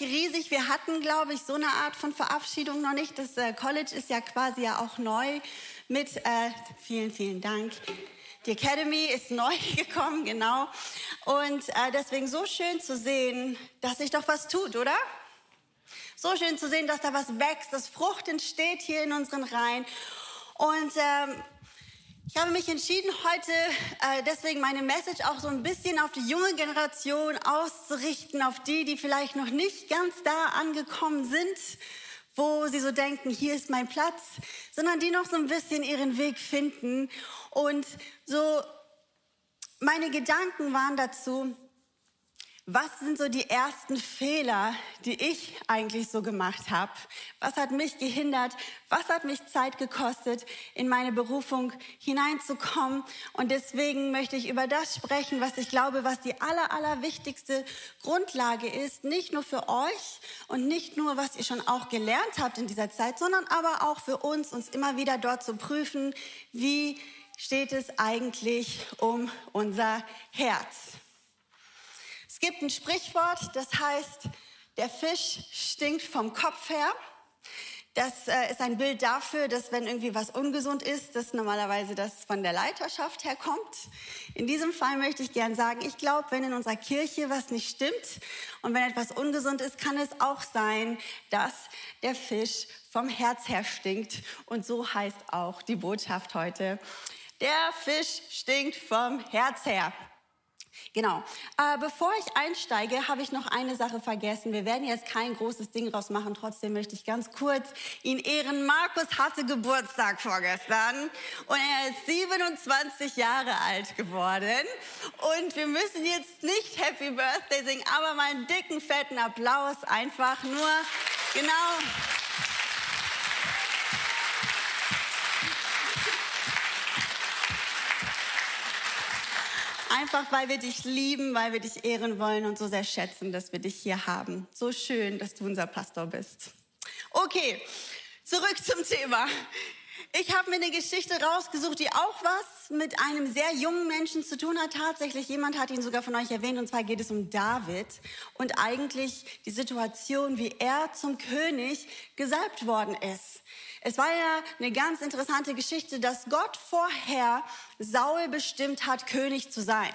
mich riesig. Wir hatten, glaube ich, so eine Art von Verabschiedung noch nicht. Das äh, College ist ja quasi ja auch neu mit, äh, vielen, vielen Dank. Die Academy ist neu gekommen, genau. Und äh, deswegen so schön zu sehen, dass sich doch was tut, oder? So schön zu sehen, dass da was wächst, dass Frucht entsteht hier in unseren Reihen. Und ähm, ich habe mich entschieden, heute äh, deswegen meine Message auch so ein bisschen auf die junge Generation auszurichten, auf die, die vielleicht noch nicht ganz da angekommen sind, wo sie so denken, hier ist mein Platz, sondern die noch so ein bisschen ihren Weg finden. Und so meine Gedanken waren dazu, was sind so die ersten Fehler, die ich eigentlich so gemacht habe? Was hat mich gehindert? Was hat mich Zeit gekostet, in meine Berufung hineinzukommen? Und deswegen möchte ich über das sprechen, was ich glaube, was die aller, aller wichtigste Grundlage ist, nicht nur für euch und nicht nur, was ihr schon auch gelernt habt in dieser Zeit, sondern aber auch für uns, uns immer wieder dort zu prüfen, wie steht es eigentlich um unser Herz? Es gibt ein Sprichwort, das heißt, der Fisch stinkt vom Kopf her. Das äh, ist ein Bild dafür, dass wenn irgendwie was ungesund ist, dass normalerweise das von der Leiterschaft herkommt. In diesem Fall möchte ich gern sagen, ich glaube, wenn in unserer Kirche was nicht stimmt und wenn etwas ungesund ist, kann es auch sein, dass der Fisch vom Herz her stinkt. Und so heißt auch die Botschaft heute. Der Fisch stinkt vom Herz her. Genau. Äh, bevor ich einsteige, habe ich noch eine Sache vergessen. Wir werden jetzt kein großes Ding draus machen. Trotzdem möchte ich ganz kurz ihn ehren. Markus hatte Geburtstag vorgestern und er ist 27 Jahre alt geworden. Und wir müssen jetzt nicht Happy Birthday singen, aber mal einen dicken, fetten Applaus einfach nur. Genau. Einfach weil wir dich lieben, weil wir dich ehren wollen und so sehr schätzen, dass wir dich hier haben. So schön, dass du unser Pastor bist. Okay, zurück zum Thema. Ich habe mir eine Geschichte rausgesucht, die auch was mit einem sehr jungen Menschen zu tun hat. Tatsächlich, jemand hat ihn sogar von euch erwähnt, und zwar geht es um David und eigentlich die Situation, wie er zum König gesalbt worden ist. Es war ja eine ganz interessante Geschichte, dass Gott vorher Saul bestimmt hat, König zu sein.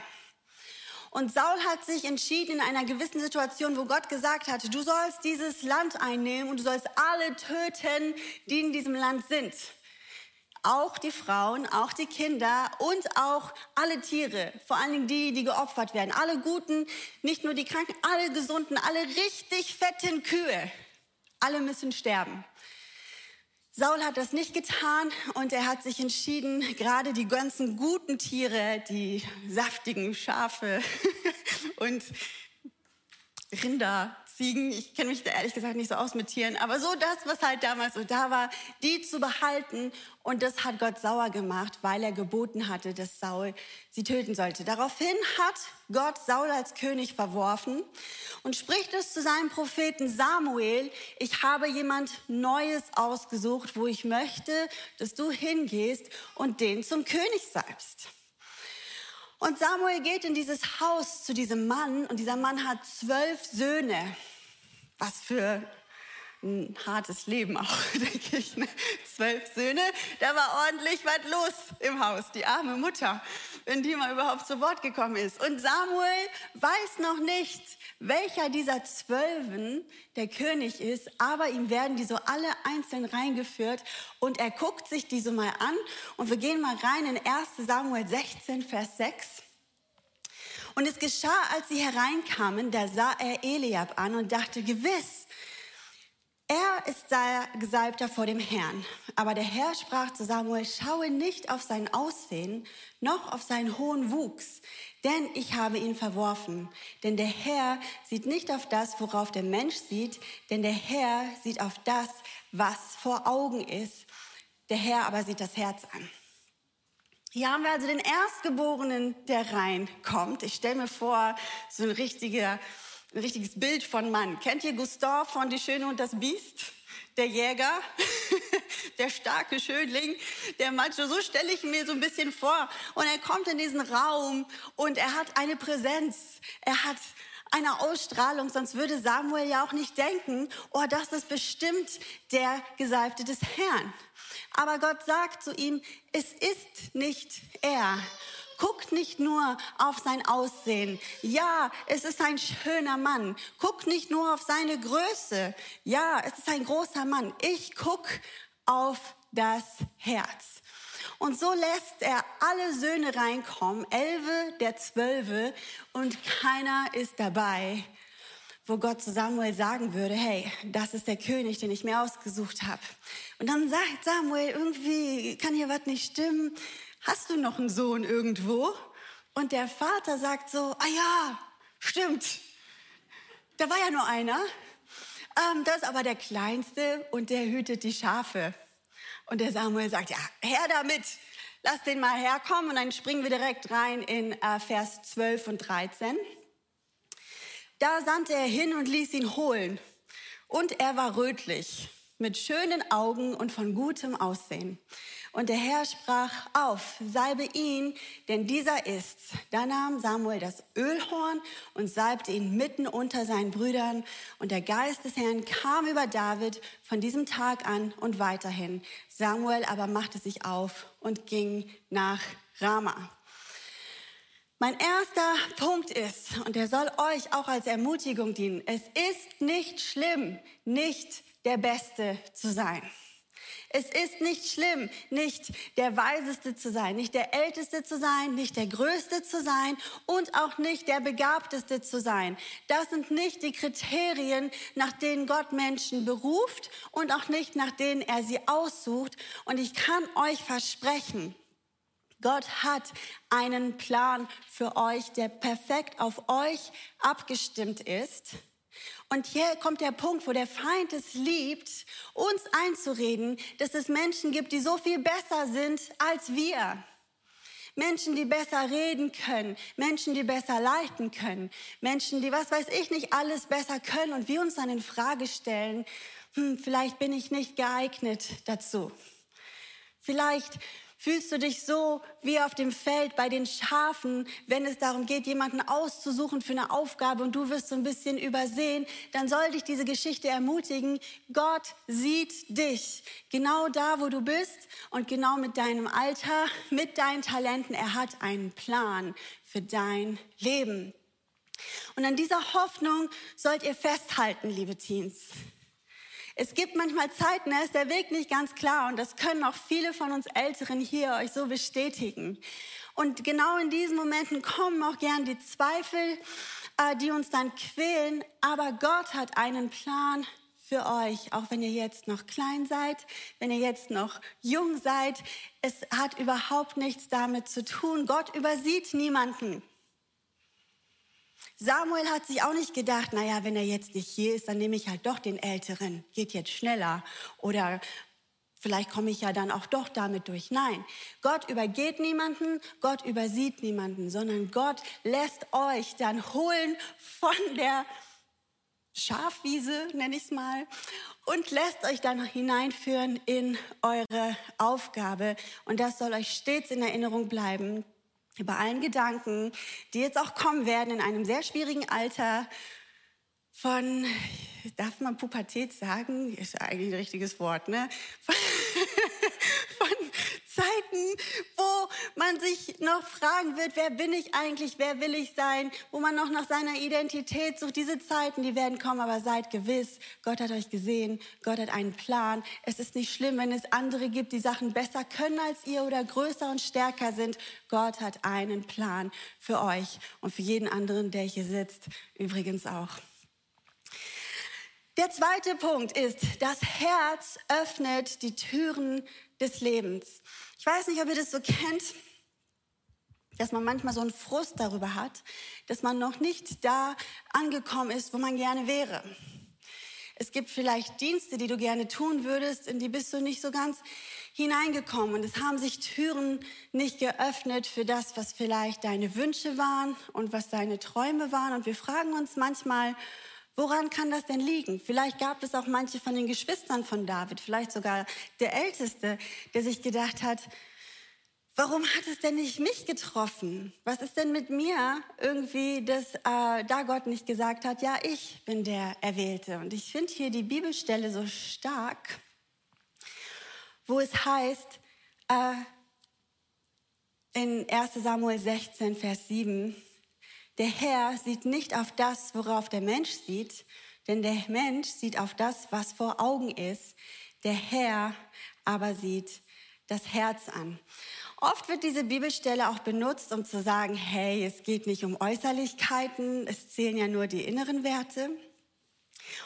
Und Saul hat sich entschieden in einer gewissen Situation, wo Gott gesagt hatte, du sollst dieses Land einnehmen und du sollst alle töten, die in diesem Land sind. Auch die Frauen, auch die Kinder und auch alle Tiere, vor allen Dingen die, die geopfert werden. Alle Guten, nicht nur die Kranken, alle Gesunden, alle richtig fetten Kühe. Alle müssen sterben. Saul hat das nicht getan und er hat sich entschieden, gerade die ganzen guten Tiere, die saftigen Schafe und Rinder, Ziegen, ich kenne mich da ehrlich gesagt nicht so aus mit Tieren, aber so das, was halt damals so da war, die zu behalten. Und das hat Gott sauer gemacht, weil er geboten hatte, dass Saul sie töten sollte. Daraufhin hat Gott Saul als König verworfen und spricht es zu seinem Propheten Samuel, ich habe jemand Neues ausgesucht, wo ich möchte, dass du hingehst und den zum König salbst. Und Samuel geht in dieses Haus zu diesem Mann und dieser Mann hat zwölf Söhne. Was für ein hartes Leben auch, denke ich. Ne? Zwölf Söhne, da war ordentlich was los im Haus, die arme Mutter, wenn die mal überhaupt zu Wort gekommen ist. Und Samuel weiß noch nicht, welcher dieser Zwölfen der König ist, aber ihm werden die so alle einzeln reingeführt und er guckt sich diese mal an und wir gehen mal rein in 1 Samuel 16, Vers 6. Und es geschah, als sie hereinkamen, da sah er Eliab an und dachte, gewiss, er ist Gesalbter vor dem Herrn. Aber der Herr sprach zu Samuel, schaue nicht auf sein Aussehen, noch auf seinen hohen Wuchs, denn ich habe ihn verworfen. Denn der Herr sieht nicht auf das, worauf der Mensch sieht, denn der Herr sieht auf das, was vor Augen ist. Der Herr aber sieht das Herz an. Hier haben wir also den Erstgeborenen, der reinkommt. Ich stelle mir vor, so ein, richtiger, ein richtiges Bild von Mann. Kennt ihr Gustav von Die Schöne und das Biest? Der Jäger, der starke Schönling, der Macho, so stelle ich mir so ein bisschen vor. Und er kommt in diesen Raum und er hat eine Präsenz. Er hat einer Ausstrahlung, sonst würde Samuel ja auch nicht denken, oh, das ist bestimmt der Gesalbte des Herrn. Aber Gott sagt zu ihm, es ist nicht er. Guck nicht nur auf sein Aussehen. Ja, es ist ein schöner Mann. Guck nicht nur auf seine Größe. Ja, es ist ein großer Mann. Ich guck auf das Herz. Und so lässt er alle Söhne reinkommen, elfe der zwölfe, und keiner ist dabei, wo Gott zu Samuel sagen würde, hey, das ist der König, den ich mir ausgesucht habe. Und dann sagt Samuel, irgendwie kann hier was nicht stimmen. Hast du noch einen Sohn irgendwo? Und der Vater sagt so, ah ja, stimmt. Da war ja nur einer. Ähm, das ist aber der Kleinste und der hütet die Schafe. Und der Samuel sagt, ja, her damit, lass den mal herkommen. Und dann springen wir direkt rein in äh, Vers 12 und 13. Da sandte er hin und ließ ihn holen. Und er war rötlich, mit schönen Augen und von gutem Aussehen. Und der Herr sprach auf, salbe ihn, denn dieser ist's. Da nahm Samuel das Ölhorn und salbte ihn mitten unter seinen Brüdern. Und der Geist des Herrn kam über David von diesem Tag an und weiterhin. Samuel aber machte sich auf und ging nach Rama. Mein erster Punkt ist, und der soll euch auch als Ermutigung dienen, es ist nicht schlimm, nicht der Beste zu sein. Es ist nicht schlimm, nicht der Weiseste zu sein, nicht der Älteste zu sein, nicht der Größte zu sein und auch nicht der Begabteste zu sein. Das sind nicht die Kriterien, nach denen Gott Menschen beruft und auch nicht nach denen er sie aussucht. Und ich kann euch versprechen, Gott hat einen Plan für euch, der perfekt auf euch abgestimmt ist. Und hier kommt der Punkt, wo der Feind es liebt, uns einzureden, dass es Menschen gibt, die so viel besser sind als wir. Menschen, die besser reden können, Menschen, die besser leiten können, Menschen, die was weiß ich nicht alles besser können und wir uns dann in Frage stellen, hm, vielleicht bin ich nicht geeignet dazu. Vielleicht Fühlst du dich so wie auf dem Feld bei den Schafen, wenn es darum geht, jemanden auszusuchen für eine Aufgabe und du wirst so ein bisschen übersehen, dann soll dich diese Geschichte ermutigen. Gott sieht dich genau da, wo du bist und genau mit deinem Alter, mit deinen Talenten. Er hat einen Plan für dein Leben. Und an dieser Hoffnung sollt ihr festhalten, liebe Teens. Es gibt manchmal Zeiten, da ist der Weg nicht ganz klar und das können auch viele von uns Älteren hier euch so bestätigen. Und genau in diesen Momenten kommen auch gern die Zweifel, äh, die uns dann quälen. Aber Gott hat einen Plan für euch, auch wenn ihr jetzt noch klein seid, wenn ihr jetzt noch jung seid. Es hat überhaupt nichts damit zu tun. Gott übersieht niemanden. Samuel hat sich auch nicht gedacht, naja, wenn er jetzt nicht hier ist, dann nehme ich halt doch den Älteren, geht jetzt schneller. Oder vielleicht komme ich ja dann auch doch damit durch. Nein, Gott übergeht niemanden, Gott übersieht niemanden, sondern Gott lässt euch dann holen von der Schafwiese, nenne ich es mal, und lässt euch dann hineinführen in eure Aufgabe. Und das soll euch stets in Erinnerung bleiben bei allen Gedanken, die jetzt auch kommen werden in einem sehr schwierigen Alter von, darf man Pubertät sagen? Ist eigentlich ein richtiges Wort, ne? Von, von Zeiten, wo man sich noch fragen wird, wer bin ich eigentlich, wer will ich sein, wo man noch nach seiner Identität sucht. Diese Zeiten, die werden kommen, aber seid gewiss, Gott hat euch gesehen, Gott hat einen Plan. Es ist nicht schlimm, wenn es andere gibt, die Sachen besser können als ihr oder größer und stärker sind. Gott hat einen Plan für euch und für jeden anderen, der hier sitzt, übrigens auch. Der zweite Punkt ist, das Herz öffnet die Türen des Lebens. Ich weiß nicht, ob ihr das so kennt, dass man manchmal so einen Frust darüber hat, dass man noch nicht da angekommen ist, wo man gerne wäre. Es gibt vielleicht Dienste, die du gerne tun würdest, in die bist du nicht so ganz hineingekommen. Und es haben sich Türen nicht geöffnet für das, was vielleicht deine Wünsche waren und was deine Träume waren. Und wir fragen uns manchmal, Woran kann das denn liegen? Vielleicht gab es auch manche von den Geschwistern von David, vielleicht sogar der Älteste, der sich gedacht hat, warum hat es denn nicht mich getroffen? Was ist denn mit mir irgendwie, dass äh, da Gott nicht gesagt hat, ja, ich bin der Erwählte. Und ich finde hier die Bibelstelle so stark, wo es heißt, äh, in 1 Samuel 16, Vers 7, der Herr sieht nicht auf das, worauf der Mensch sieht, denn der Mensch sieht auf das, was vor Augen ist. Der Herr aber sieht das Herz an. Oft wird diese Bibelstelle auch benutzt, um zu sagen, hey, es geht nicht um Äußerlichkeiten, es zählen ja nur die inneren Werte.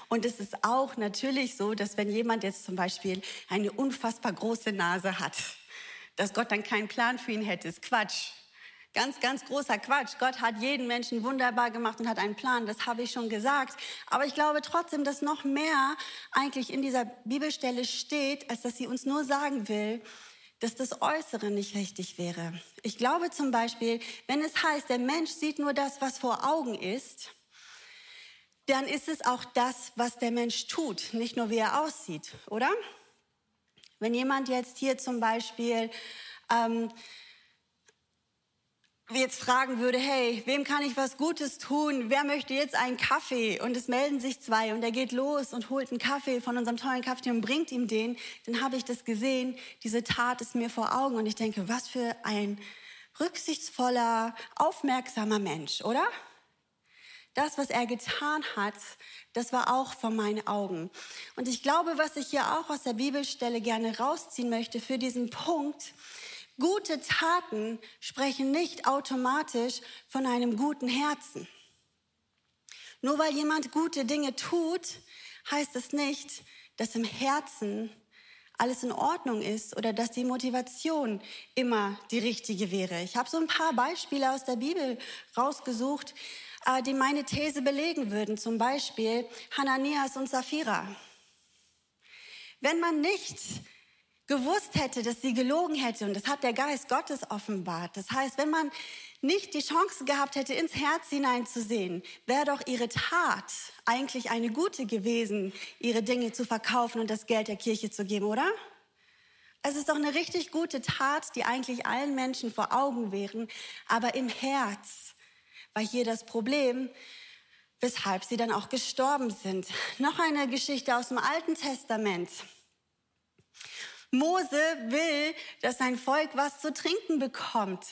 Und es ist auch natürlich so, dass wenn jemand jetzt zum Beispiel eine unfassbar große Nase hat, dass Gott dann keinen Plan für ihn hätte, ist Quatsch. Ganz, ganz großer Quatsch. Gott hat jeden Menschen wunderbar gemacht und hat einen Plan, das habe ich schon gesagt. Aber ich glaube trotzdem, dass noch mehr eigentlich in dieser Bibelstelle steht, als dass sie uns nur sagen will, dass das Äußere nicht richtig wäre. Ich glaube zum Beispiel, wenn es heißt, der Mensch sieht nur das, was vor Augen ist, dann ist es auch das, was der Mensch tut, nicht nur wie er aussieht, oder? Wenn jemand jetzt hier zum Beispiel ähm, jetzt fragen würde, hey, wem kann ich was Gutes tun? Wer möchte jetzt einen Kaffee? Und es melden sich zwei und er geht los und holt einen Kaffee von unserem tollen Kaffee und bringt ihm den. Dann habe ich das gesehen. Diese Tat ist mir vor Augen und ich denke, was für ein rücksichtsvoller, aufmerksamer Mensch, oder? Das, was er getan hat, das war auch vor meinen Augen. Und ich glaube, was ich hier auch aus der Bibelstelle gerne rausziehen möchte für diesen Punkt, Gute Taten sprechen nicht automatisch von einem guten Herzen. Nur weil jemand gute Dinge tut, heißt es nicht, dass im Herzen alles in Ordnung ist oder dass die Motivation immer die richtige wäre. Ich habe so ein paar Beispiele aus der Bibel rausgesucht, äh, die meine These belegen würden. Zum Beispiel Hananias und Sapphira. Wenn man nicht gewusst hätte, dass sie gelogen hätte, und das hat der Geist Gottes offenbart. Das heißt, wenn man nicht die Chance gehabt hätte, ins Herz hineinzusehen, wäre doch ihre Tat eigentlich eine gute gewesen, ihre Dinge zu verkaufen und das Geld der Kirche zu geben, oder? Es ist doch eine richtig gute Tat, die eigentlich allen Menschen vor Augen wären, aber im Herz war hier das Problem, weshalb sie dann auch gestorben sind. Noch eine Geschichte aus dem Alten Testament. Mose will, dass sein Volk was zu trinken bekommt.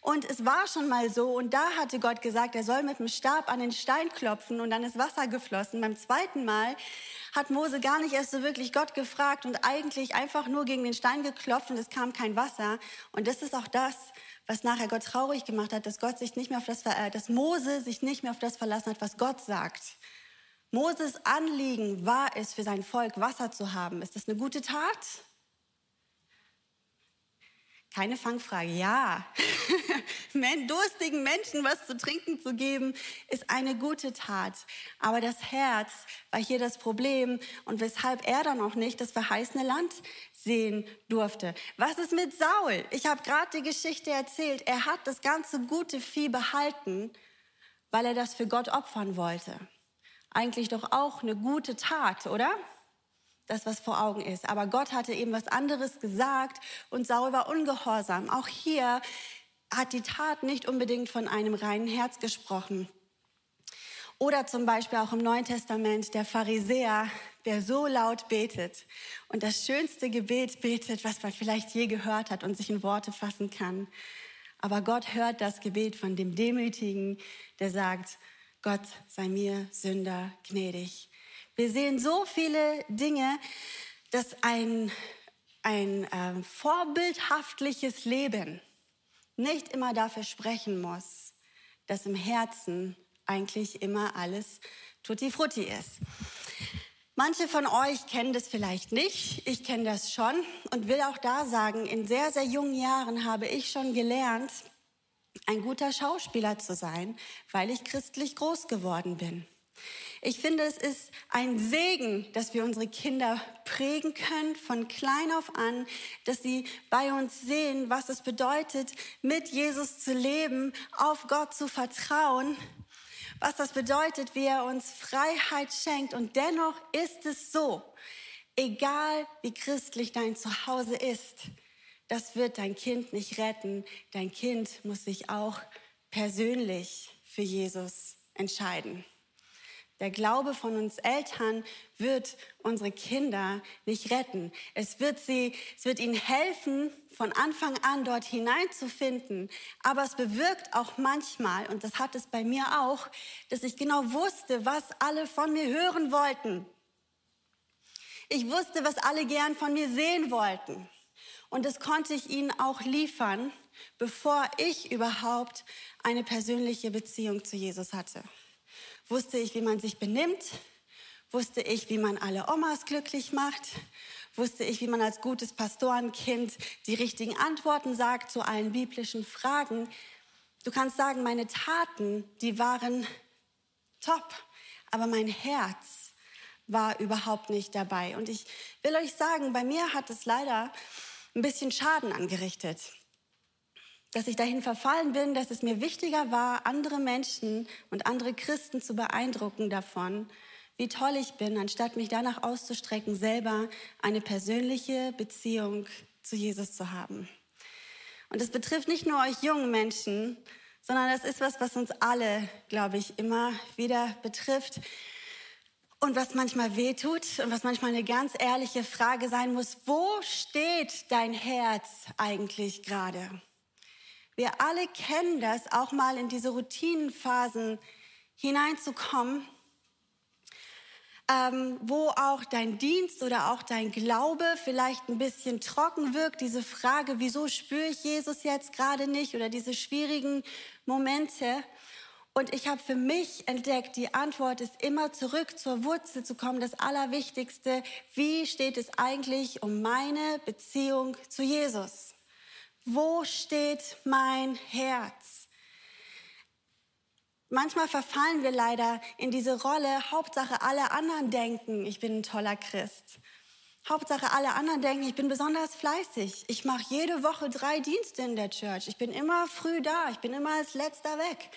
Und es war schon mal so, und da hatte Gott gesagt, er soll mit dem Stab an den Stein klopfen und dann ist Wasser geflossen. Beim zweiten Mal hat Mose gar nicht erst so wirklich Gott gefragt und eigentlich einfach nur gegen den Stein geklopft und es kam kein Wasser. Und das ist auch das, was nachher Gott traurig gemacht hat, dass Gott sich nicht mehr auf das, äh, dass Mose sich nicht mehr auf das verlassen hat, was Gott sagt. Moses Anliegen war es, für sein Volk Wasser zu haben. Ist das eine gute Tat? Keine Fangfrage. Ja, durstigen Menschen was zu trinken zu geben, ist eine gute Tat. Aber das Herz war hier das Problem und weshalb er dann auch nicht das verheißene Land sehen durfte. Was ist mit Saul? Ich habe gerade die Geschichte erzählt. Er hat das ganze gute Vieh behalten, weil er das für Gott opfern wollte. Eigentlich doch auch eine gute Tat, oder? Das, was vor Augen ist. Aber Gott hatte eben was anderes gesagt und Saul war ungehorsam. Auch hier hat die Tat nicht unbedingt von einem reinen Herz gesprochen. Oder zum Beispiel auch im Neuen Testament der Pharisäer, der so laut betet und das schönste Gebet betet, was man vielleicht je gehört hat und sich in Worte fassen kann. Aber Gott hört das Gebet von dem Demütigen, der sagt, Gott sei mir Sünder gnädig. Wir sehen so viele Dinge, dass ein, ein äh, vorbildhaftliches Leben nicht immer dafür sprechen muss, dass im Herzen eigentlich immer alles tutti frutti ist. Manche von euch kennen das vielleicht nicht, ich kenne das schon und will auch da sagen, in sehr, sehr jungen Jahren habe ich schon gelernt, ein guter Schauspieler zu sein, weil ich christlich groß geworden bin. Ich finde, es ist ein Segen, dass wir unsere Kinder prägen können von klein auf an, dass sie bei uns sehen, was es bedeutet, mit Jesus zu leben, auf Gott zu vertrauen, was das bedeutet, wie er uns Freiheit schenkt. Und dennoch ist es so, egal wie christlich dein Zuhause ist, das wird dein Kind nicht retten. Dein Kind muss sich auch persönlich für Jesus entscheiden. Der Glaube von uns Eltern wird unsere Kinder nicht retten. Es wird sie, es wird ihnen helfen, von Anfang an dort hineinzufinden. Aber es bewirkt auch manchmal, und das hat es bei mir auch, dass ich genau wusste, was alle von mir hören wollten. Ich wusste, was alle gern von mir sehen wollten. Und das konnte ich ihnen auch liefern, bevor ich überhaupt eine persönliche Beziehung zu Jesus hatte wusste ich, wie man sich benimmt, wusste ich, wie man alle Omas glücklich macht, wusste ich, wie man als gutes Pastorenkind die richtigen Antworten sagt zu allen biblischen Fragen. Du kannst sagen, meine Taten, die waren top, aber mein Herz war überhaupt nicht dabei. Und ich will euch sagen, bei mir hat es leider ein bisschen Schaden angerichtet dass ich dahin verfallen bin, dass es mir wichtiger war, andere Menschen und andere Christen zu beeindrucken davon, wie toll ich bin, anstatt mich danach auszustrecken, selber eine persönliche Beziehung zu Jesus zu haben. Und das betrifft nicht nur euch jungen Menschen, sondern das ist was, was uns alle, glaube ich, immer wieder betrifft. Und was manchmal wehtut und was manchmal eine ganz ehrliche Frage sein muss, wo steht dein Herz eigentlich gerade? Wir alle kennen das, auch mal in diese Routinenphasen hineinzukommen, ähm, wo auch dein Dienst oder auch dein Glaube vielleicht ein bisschen trocken wirkt. Diese Frage, wieso spüre ich Jesus jetzt gerade nicht oder diese schwierigen Momente. Und ich habe für mich entdeckt, die Antwort ist immer zurück zur Wurzel zu kommen. Das Allerwichtigste, wie steht es eigentlich um meine Beziehung zu Jesus? Wo steht mein Herz? Manchmal verfallen wir leider in diese Rolle, Hauptsache alle anderen denken, ich bin ein toller Christ. Hauptsache alle anderen denken, ich bin besonders fleißig. Ich mache jede Woche drei Dienste in der Church. Ich bin immer früh da. Ich bin immer als letzter weg.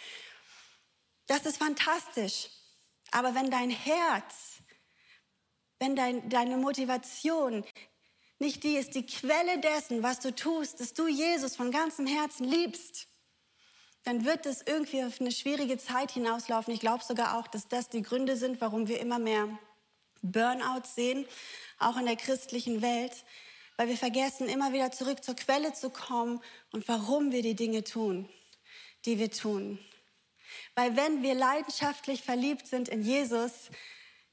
Das ist fantastisch. Aber wenn dein Herz, wenn dein, deine Motivation nicht die ist die Quelle dessen, was du tust, dass du Jesus von ganzem Herzen liebst, dann wird es irgendwie auf eine schwierige Zeit hinauslaufen. Ich glaube sogar auch, dass das die Gründe sind, warum wir immer mehr Burnout sehen, auch in der christlichen Welt, weil wir vergessen, immer wieder zurück zur Quelle zu kommen und warum wir die Dinge tun, die wir tun. Weil wenn wir leidenschaftlich verliebt sind in Jesus,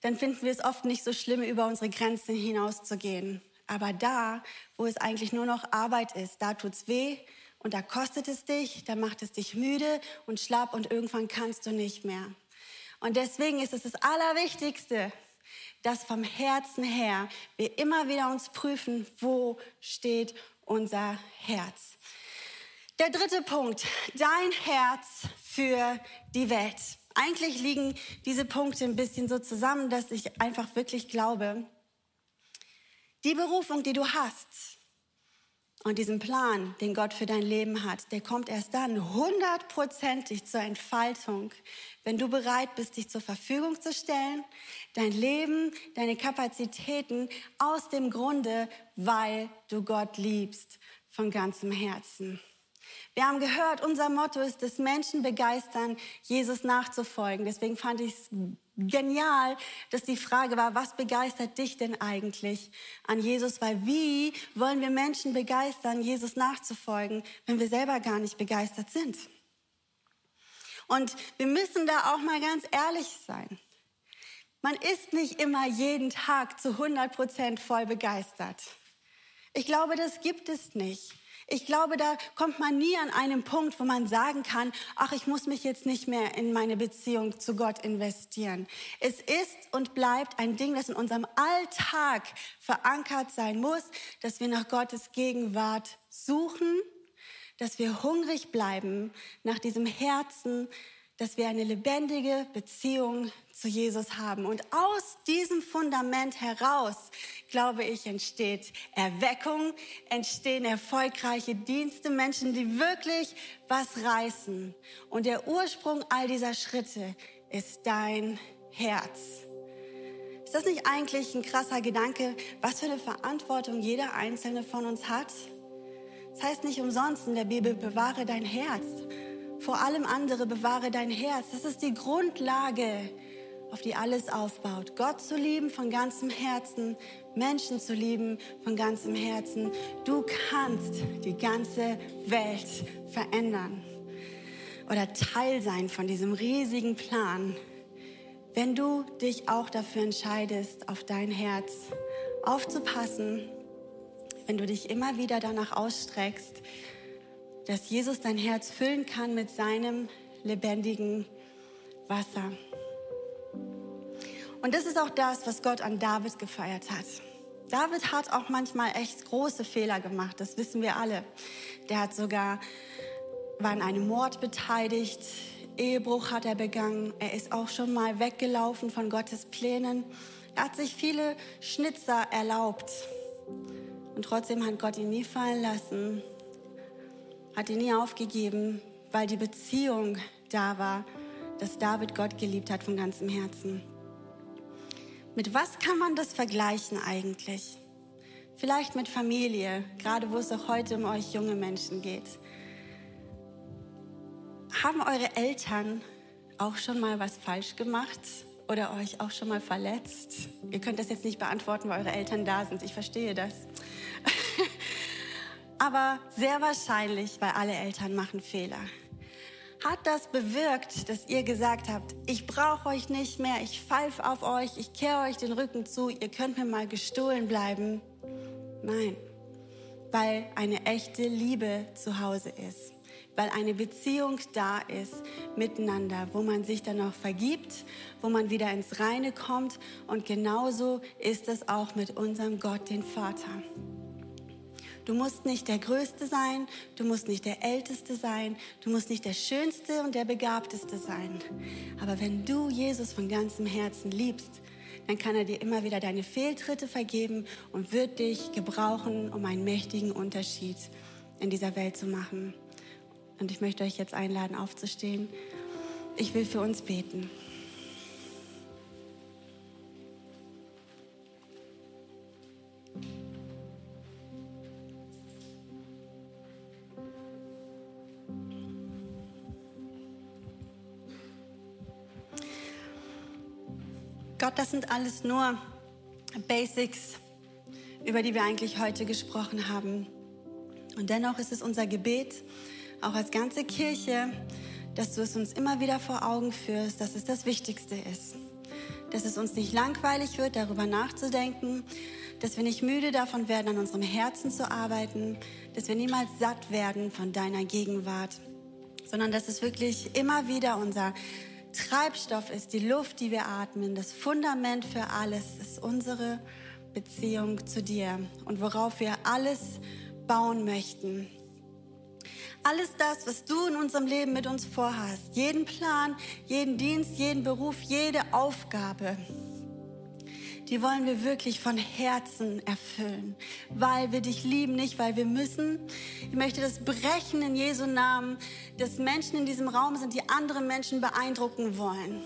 dann finden wir es oft nicht so schlimm, über unsere Grenzen hinauszugehen. Aber da, wo es eigentlich nur noch Arbeit ist, da tut's weh und da kostet es dich, da macht es dich müde und schlapp und irgendwann kannst du nicht mehr. Und deswegen ist es das Allerwichtigste, dass vom Herzen her wir immer wieder uns prüfen, wo steht unser Herz. Der dritte Punkt, dein Herz für die Welt. Eigentlich liegen diese Punkte ein bisschen so zusammen, dass ich einfach wirklich glaube, die Berufung, die du hast und diesen Plan, den Gott für dein Leben hat, der kommt erst dann hundertprozentig zur Entfaltung, wenn du bereit bist, dich zur Verfügung zu stellen, dein Leben, deine Kapazitäten aus dem Grunde, weil du Gott liebst von ganzem Herzen. Wir haben gehört, unser Motto ist es, Menschen begeistern, Jesus nachzufolgen. Deswegen fand ich es genial, dass die Frage war, was begeistert dich denn eigentlich an Jesus? Weil wie wollen wir Menschen begeistern, Jesus nachzufolgen, wenn wir selber gar nicht begeistert sind? Und wir müssen da auch mal ganz ehrlich sein. Man ist nicht immer jeden Tag zu 100 Prozent voll begeistert. Ich glaube, das gibt es nicht. Ich glaube, da kommt man nie an einen Punkt, wo man sagen kann, ach, ich muss mich jetzt nicht mehr in meine Beziehung zu Gott investieren. Es ist und bleibt ein Ding, das in unserem Alltag verankert sein muss, dass wir nach Gottes Gegenwart suchen, dass wir hungrig bleiben nach diesem Herzen, dass wir eine lebendige Beziehung zu Jesus haben. Und aus diesem Fundament heraus, glaube ich, entsteht Erweckung, entstehen erfolgreiche Dienste, Menschen, die wirklich was reißen. Und der Ursprung all dieser Schritte ist dein Herz. Ist das nicht eigentlich ein krasser Gedanke, was für eine Verantwortung jeder einzelne von uns hat? Das heißt nicht umsonst in der Bibel, bewahre dein Herz. Vor allem andere bewahre dein Herz. Das ist die Grundlage, auf die alles aufbaut. Gott zu lieben von ganzem Herzen, Menschen zu lieben von ganzem Herzen. Du kannst die ganze Welt verändern oder Teil sein von diesem riesigen Plan, wenn du dich auch dafür entscheidest, auf dein Herz aufzupassen, wenn du dich immer wieder danach ausstreckst, dass Jesus dein Herz füllen kann mit seinem lebendigen Wasser. Und das ist auch das, was Gott an David gefeiert hat. David hat auch manchmal echt große Fehler gemacht, das wissen wir alle. Der hat sogar, war an einem Mord beteiligt, Ehebruch hat er begangen, er ist auch schon mal weggelaufen von Gottes Plänen. Er hat sich viele Schnitzer erlaubt. Und trotzdem hat Gott ihn nie fallen lassen, hat ihn nie aufgegeben, weil die Beziehung da war, dass David Gott geliebt hat von ganzem Herzen. Mit was kann man das vergleichen eigentlich? Vielleicht mit Familie, gerade wo es auch heute um euch junge Menschen geht. Haben eure Eltern auch schon mal was falsch gemacht oder euch auch schon mal verletzt? Ihr könnt das jetzt nicht beantworten, weil eure Eltern da sind. Ich verstehe das. Aber sehr wahrscheinlich, weil alle Eltern machen Fehler hat das bewirkt, dass ihr gesagt habt, ich brauche euch nicht mehr, ich pfeife auf euch, ich kehre euch den Rücken zu, ihr könnt mir mal gestohlen bleiben? Nein, weil eine echte Liebe zu Hause ist, weil eine Beziehung da ist miteinander, wo man sich dann auch vergibt, wo man wieder ins Reine kommt und genauso ist es auch mit unserem Gott, den Vater. Du musst nicht der Größte sein, du musst nicht der Älteste sein, du musst nicht der Schönste und der Begabteste sein. Aber wenn du Jesus von ganzem Herzen liebst, dann kann er dir immer wieder deine Fehltritte vergeben und wird dich gebrauchen, um einen mächtigen Unterschied in dieser Welt zu machen. Und ich möchte euch jetzt einladen, aufzustehen. Ich will für uns beten. Das sind alles nur Basics, über die wir eigentlich heute gesprochen haben. Und dennoch ist es unser Gebet, auch als ganze Kirche, dass du es uns immer wieder vor Augen führst, dass es das Wichtigste ist. Dass es uns nicht langweilig wird, darüber nachzudenken, dass wir nicht müde davon werden, an unserem Herzen zu arbeiten, dass wir niemals satt werden von deiner Gegenwart, sondern dass es wirklich immer wieder unser Treibstoff ist, die Luft, die wir atmen, das Fundament für alles ist unsere Beziehung zu dir und worauf wir alles bauen möchten. Alles das, was du in unserem Leben mit uns vorhast, jeden Plan, jeden Dienst, jeden Beruf, jede Aufgabe, die wollen wir wirklich von Herzen erfüllen, weil wir dich lieben, nicht weil wir müssen. Ich möchte das brechen in Jesu Namen, dass Menschen in diesem Raum sind, die andere Menschen beeindrucken wollen.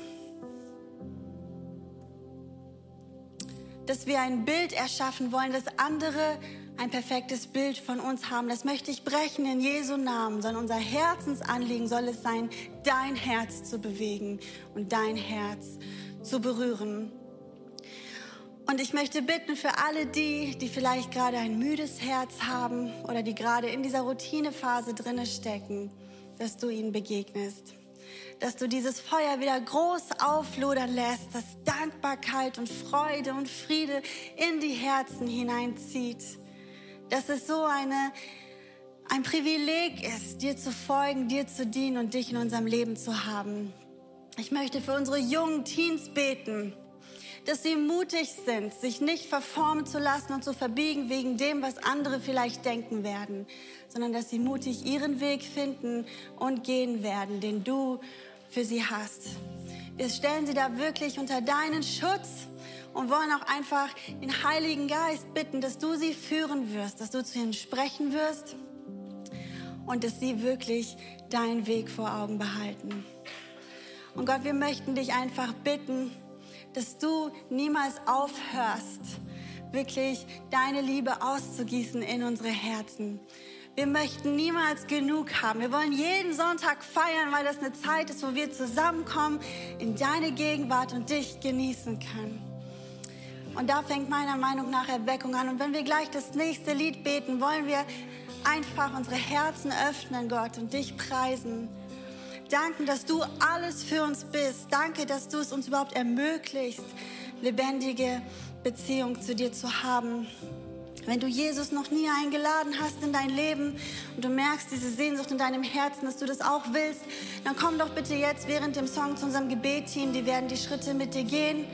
Dass wir ein Bild erschaffen wollen, dass andere ein perfektes Bild von uns haben. Das möchte ich brechen in Jesu Namen, sondern unser Herzensanliegen soll es sein, dein Herz zu bewegen und dein Herz zu berühren. Und ich möchte bitten für alle die, die vielleicht gerade ein müdes Herz haben oder die gerade in dieser Routinephase drinne stecken, dass du ihnen begegnest. Dass du dieses Feuer wieder groß auflodern lässt, dass Dankbarkeit und Freude und Friede in die Herzen hineinzieht. Dass es so eine, ein Privileg ist, dir zu folgen, dir zu dienen und dich in unserem Leben zu haben. Ich möchte für unsere jungen Teens beten dass sie mutig sind, sich nicht verformen zu lassen und zu verbiegen wegen dem, was andere vielleicht denken werden, sondern dass sie mutig ihren Weg finden und gehen werden, den du für sie hast. Wir stellen sie da wirklich unter deinen Schutz und wollen auch einfach den Heiligen Geist bitten, dass du sie führen wirst, dass du zu ihnen sprechen wirst und dass sie wirklich deinen Weg vor Augen behalten. Und Gott, wir möchten dich einfach bitten, dass du niemals aufhörst, wirklich deine Liebe auszugießen in unsere Herzen. Wir möchten niemals genug haben. Wir wollen jeden Sonntag feiern, weil das eine Zeit ist, wo wir zusammenkommen in deine Gegenwart und dich genießen können. Und da fängt meiner Meinung nach Erweckung an. Und wenn wir gleich das nächste Lied beten, wollen wir einfach unsere Herzen öffnen, Gott, und dich preisen. Danken, dass du alles für uns bist. Danke, dass du es uns überhaupt ermöglicht, lebendige Beziehung zu dir zu haben. Wenn du Jesus noch nie eingeladen hast in dein Leben und du merkst diese Sehnsucht in deinem Herzen, dass du das auch willst, dann komm doch bitte jetzt während dem Song zu unserem Gebetteam. Die werden die Schritte mit dir gehen.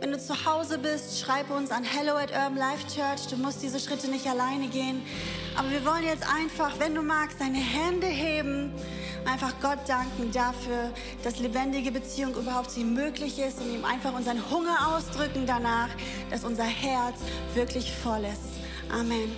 Wenn du zu Hause bist, schreib uns an hello at Urban Life Church. Du musst diese Schritte nicht alleine gehen. Aber wir wollen jetzt einfach, wenn du magst, deine Hände heben, einfach Gott danken dafür, dass lebendige Beziehung überhaupt sie möglich ist und ihm einfach unseren Hunger ausdrücken danach, dass unser Herz wirklich voll ist. Amen.